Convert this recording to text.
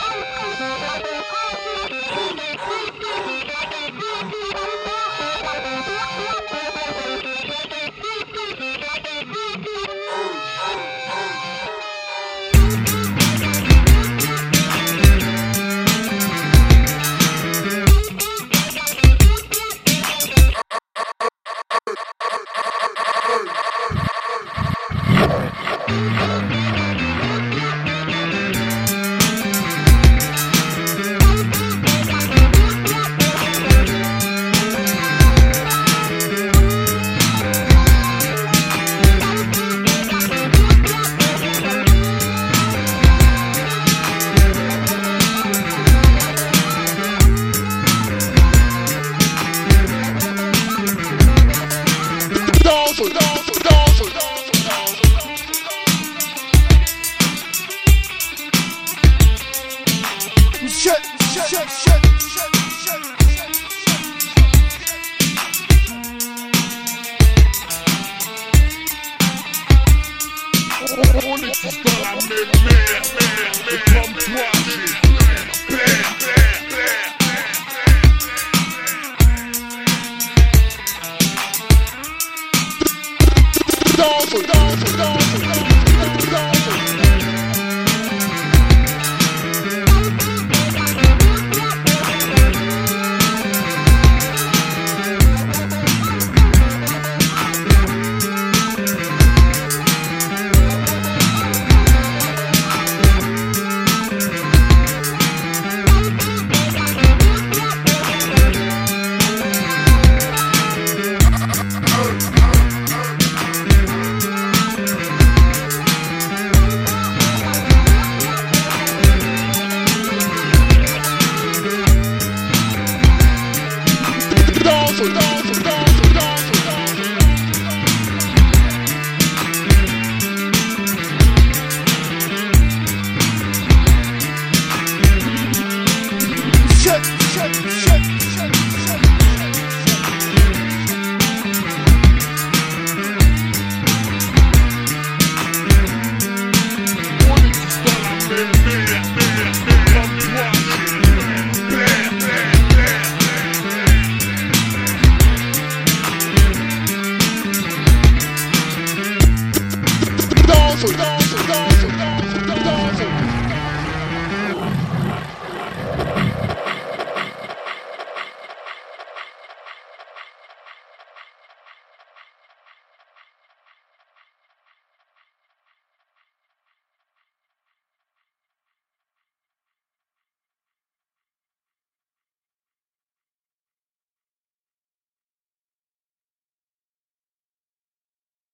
Thank you. Don't mère, comme toi, j'ai